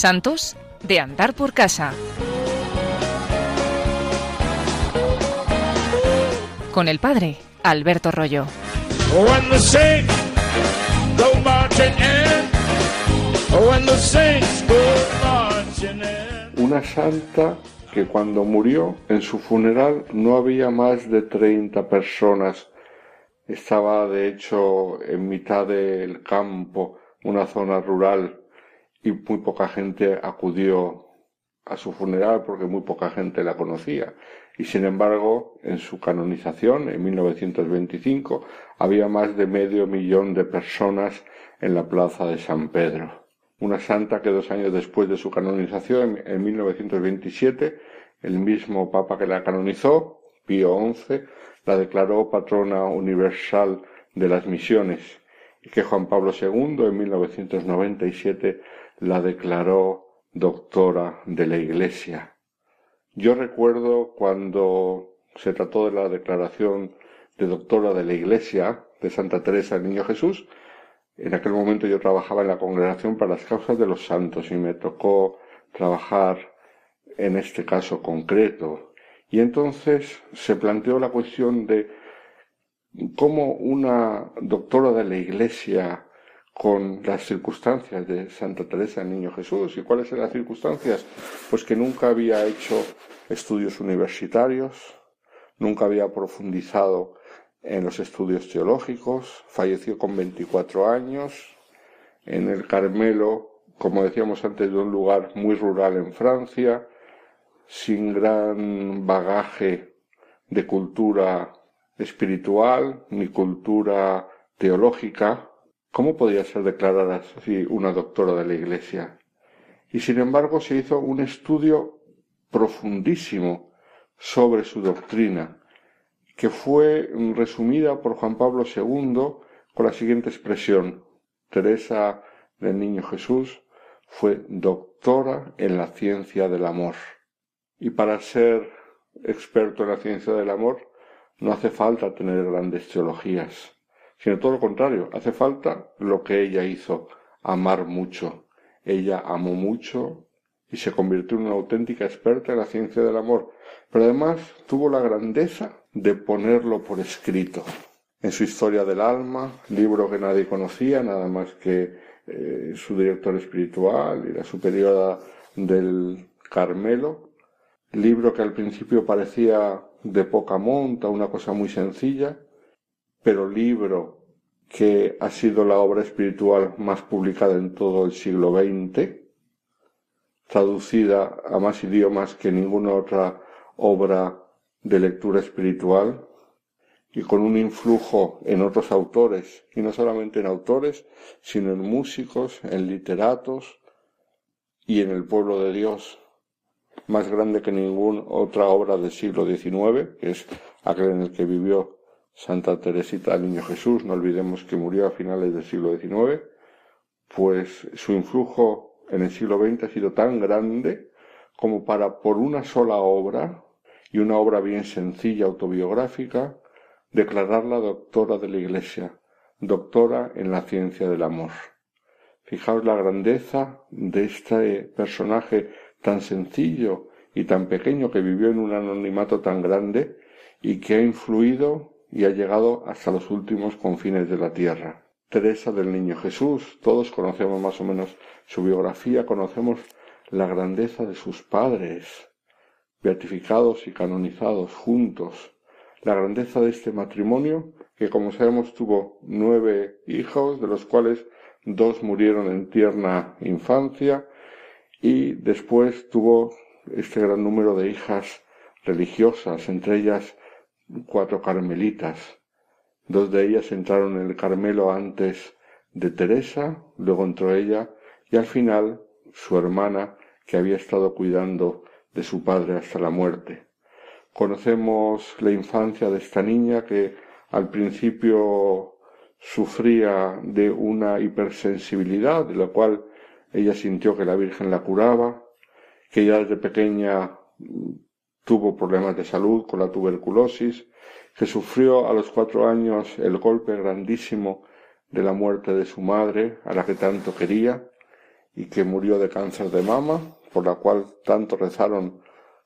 Santos de andar por casa. Con el padre Alberto Rollo. Una santa que cuando murió en su funeral no había más de 30 personas. Estaba de hecho en mitad del campo, una zona rural, y muy poca gente acudió a su funeral porque muy poca gente la conocía. Y sin embargo, en su canonización, en 1925, había más de medio millón de personas en la plaza de San Pedro. Una santa que dos años después de su canonización, en 1927, el mismo Papa que la canonizó, Pío XI, la declaró patrona universal de las misiones y que Juan Pablo II en 1997 la declaró doctora de la Iglesia. Yo recuerdo cuando se trató de la declaración de doctora de la Iglesia de Santa Teresa del Niño Jesús, en aquel momento yo trabajaba en la Congregación para las Causas de los Santos y me tocó trabajar en este caso concreto. Y entonces se planteó la cuestión de cómo una doctora de la Iglesia con las circunstancias de Santa Teresa del Niño Jesús. ¿Y cuáles eran las circunstancias? Pues que nunca había hecho estudios universitarios, nunca había profundizado en los estudios teológicos, falleció con 24 años, en el Carmelo, como decíamos antes, de un lugar muy rural en Francia, sin gran bagaje de cultura espiritual ni cultura teológica, ¿cómo podía ser declarada así una doctora de la Iglesia? Y sin embargo se hizo un estudio profundísimo sobre su doctrina, que fue resumida por Juan Pablo II con la siguiente expresión. Teresa del Niño Jesús fue doctora en la ciencia del amor. Y para ser experto en la ciencia del amor no hace falta tener grandes teologías, sino todo lo contrario, hace falta lo que ella hizo, amar mucho. Ella amó mucho y se convirtió en una auténtica experta en la ciencia del amor, pero además tuvo la grandeza de ponerlo por escrito. En su Historia del Alma, libro que nadie conocía, nada más que eh, su director espiritual y la superiora del Carmelo, libro que al principio parecía de poca monta, una cosa muy sencilla, pero libro que ha sido la obra espiritual más publicada en todo el siglo XX, traducida a más idiomas que ninguna otra obra de lectura espiritual y con un influjo en otros autores, y no solamente en autores, sino en músicos, en literatos y en el pueblo de Dios, más grande que ninguna otra obra del siglo XIX, que es aquel en el que vivió Santa Teresita del Niño Jesús, no olvidemos que murió a finales del siglo XIX, pues su influjo en el siglo XX ha sido tan grande como para por una sola obra y una obra bien sencilla autobiográfica, declararla doctora de la Iglesia, doctora en la ciencia del amor. Fijaos la grandeza de este personaje tan sencillo y tan pequeño que vivió en un anonimato tan grande y que ha influido y ha llegado hasta los últimos confines de la tierra. Teresa del Niño Jesús, todos conocemos más o menos su biografía, conocemos la grandeza de sus padres, beatificados y canonizados juntos. La grandeza de este matrimonio, que como sabemos tuvo nueve hijos, de los cuales dos murieron en tierna infancia, y después tuvo este gran número de hijas religiosas, entre ellas cuatro carmelitas. Dos de ellas entraron en el Carmelo antes de Teresa, luego entró ella, y al final su hermana, que había estado cuidando de su padre hasta la muerte. Conocemos la infancia de esta niña que al principio sufría de una hipersensibilidad, de la cual ella sintió que la Virgen la curaba, que ya desde pequeña tuvo problemas de salud con la tuberculosis, que sufrió a los cuatro años el golpe grandísimo de la muerte de su madre, a la que tanto quería, y que murió de cáncer de mama, por la cual tanto rezaron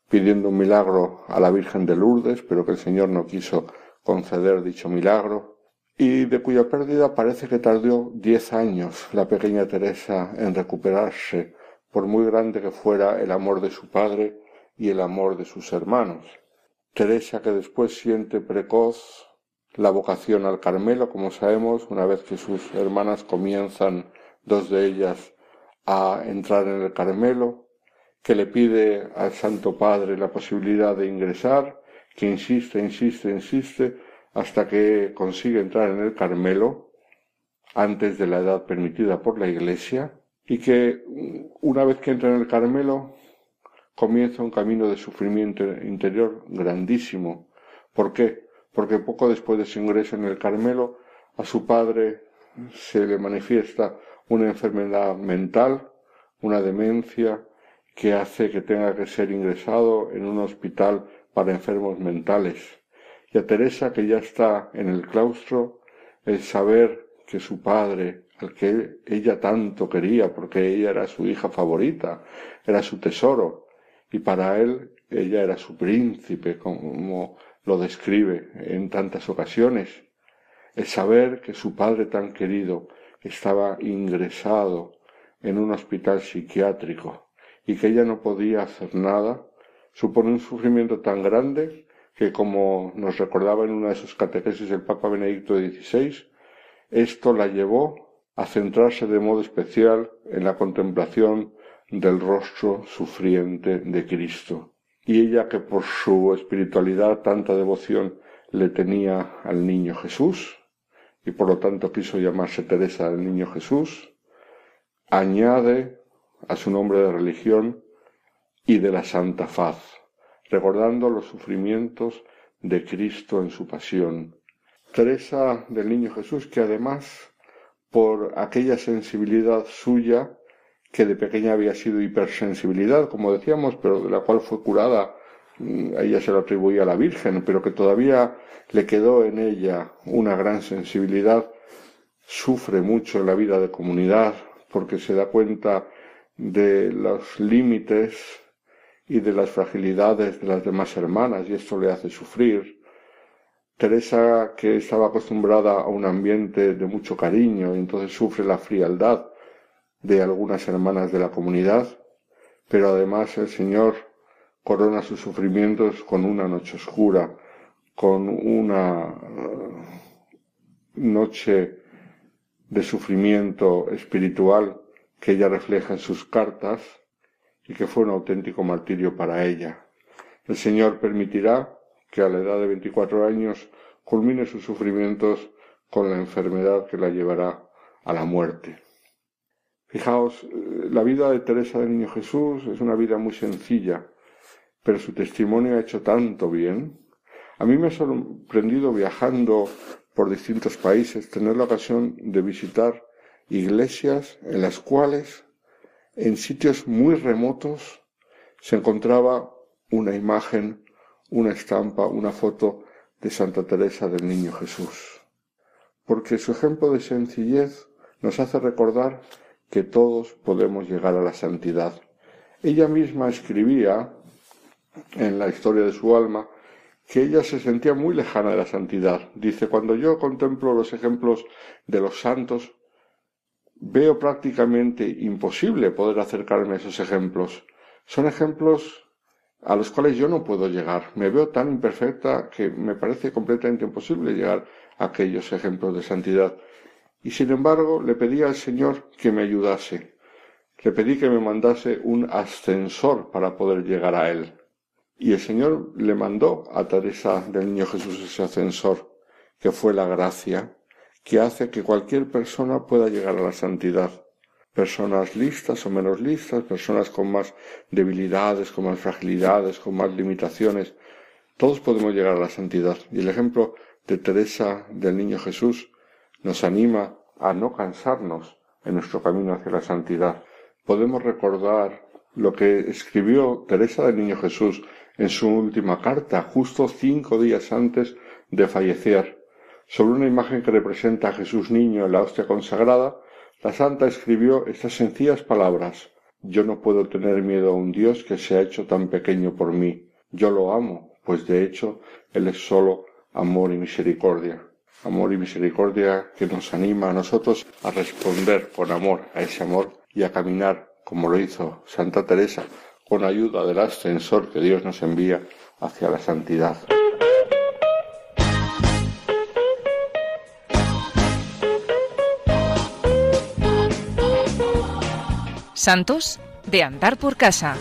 pidiendo un milagro a la Virgen de Lourdes, pero que el Señor no quiso conceder dicho milagro, y de cuya pérdida parece que tardó diez años la pequeña Teresa en recuperarse, por muy grande que fuera el amor de su padre y el amor de sus hermanos. Teresa que después siente precoz la vocación al Carmelo, como sabemos, una vez que sus hermanas comienzan, dos de ellas, a entrar en el Carmelo, que le pide al Santo Padre la posibilidad de ingresar, que insiste, insiste, insiste, hasta que consigue entrar en el Carmelo antes de la edad permitida por la Iglesia, y que una vez que entra en el Carmelo comienza un camino de sufrimiento interior grandísimo. ¿Por qué? Porque poco después de su ingreso en el Carmelo, a su padre se le manifiesta una enfermedad mental, una demencia, que hace que tenga que ser ingresado en un hospital para enfermos mentales. Y a Teresa, que ya está en el claustro, el saber que su padre, al que ella tanto quería, porque ella era su hija favorita, era su tesoro, y para él ella era su príncipe, como lo describe en tantas ocasiones. El saber que su padre tan querido estaba ingresado en un hospital psiquiátrico y que ella no podía hacer nada, supone un sufrimiento tan grande que, como nos recordaba en una de sus catequesis el Papa Benedicto XVI, esto la llevó a centrarse de modo especial en la contemplación del rostro sufriente de Cristo. Y ella que por su espiritualidad tanta devoción le tenía al niño Jesús, y por lo tanto quiso llamarse Teresa del Niño Jesús, añade a su nombre de religión y de la Santa Faz, recordando los sufrimientos de Cristo en su pasión. Teresa del Niño Jesús, que además, por aquella sensibilidad suya, que de pequeña había sido hipersensibilidad, como decíamos, pero de la cual fue curada, mm, a ella se lo atribuía a la Virgen, pero que todavía le quedó en ella una gran sensibilidad, sufre mucho en la vida de comunidad, porque se da cuenta de los límites y de las fragilidades de las demás hermanas, y esto le hace sufrir. Teresa, que estaba acostumbrada a un ambiente de mucho cariño, y entonces sufre la frialdad de algunas hermanas de la comunidad, pero además el Señor corona sus sufrimientos con una noche oscura, con una eh, noche de sufrimiento espiritual que ella refleja en sus cartas y que fue un auténtico martirio para ella. El Señor permitirá que a la edad de 24 años culmine sus sufrimientos con la enfermedad que la llevará a la muerte. Fijaos, la vida de Teresa del Niño Jesús es una vida muy sencilla, pero su testimonio ha hecho tanto bien. A mí me ha sorprendido viajando por distintos países tener la ocasión de visitar iglesias en las cuales en sitios muy remotos se encontraba una imagen, una estampa, una foto de Santa Teresa del Niño Jesús. Porque su ejemplo de sencillez nos hace recordar que todos podemos llegar a la santidad. Ella misma escribía en la historia de su alma que ella se sentía muy lejana de la santidad. Dice, cuando yo contemplo los ejemplos de los santos, veo prácticamente imposible poder acercarme a esos ejemplos. Son ejemplos a los cuales yo no puedo llegar. Me veo tan imperfecta que me parece completamente imposible llegar a aquellos ejemplos de santidad. Y sin embargo le pedí al Señor que me ayudase. Le pedí que me mandase un ascensor para poder llegar a Él. Y el Señor le mandó a Teresa del Niño Jesús ese ascensor, que fue la gracia, que hace que cualquier persona pueda llegar a la santidad. Personas listas o menos listas, personas con más debilidades, con más fragilidades, con más limitaciones, todos podemos llegar a la santidad. Y el ejemplo de Teresa del Niño Jesús nos anima a no cansarnos en nuestro camino hacia la santidad. Podemos recordar lo que escribió Teresa del Niño Jesús en su última carta, justo cinco días antes de fallecer, sobre una imagen que representa a Jesús niño en la hostia consagrada, La santa escribió estas sencillas palabras Yo no puedo tener miedo a un Dios que se ha hecho tan pequeño por mí. Yo lo amo, pues de hecho Él es solo amor y misericordia. Amor y misericordia que nos anima a nosotros a responder con amor a ese amor y a caminar, como lo hizo Santa Teresa, con ayuda del ascensor que Dios nos envía hacia la santidad. Santos de andar por casa.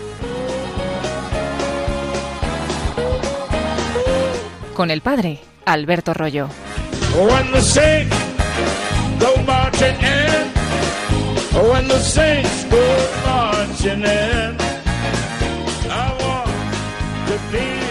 Con el padre Alberto Rollo. When the saints go marching in, when the saints go marching in, I want to be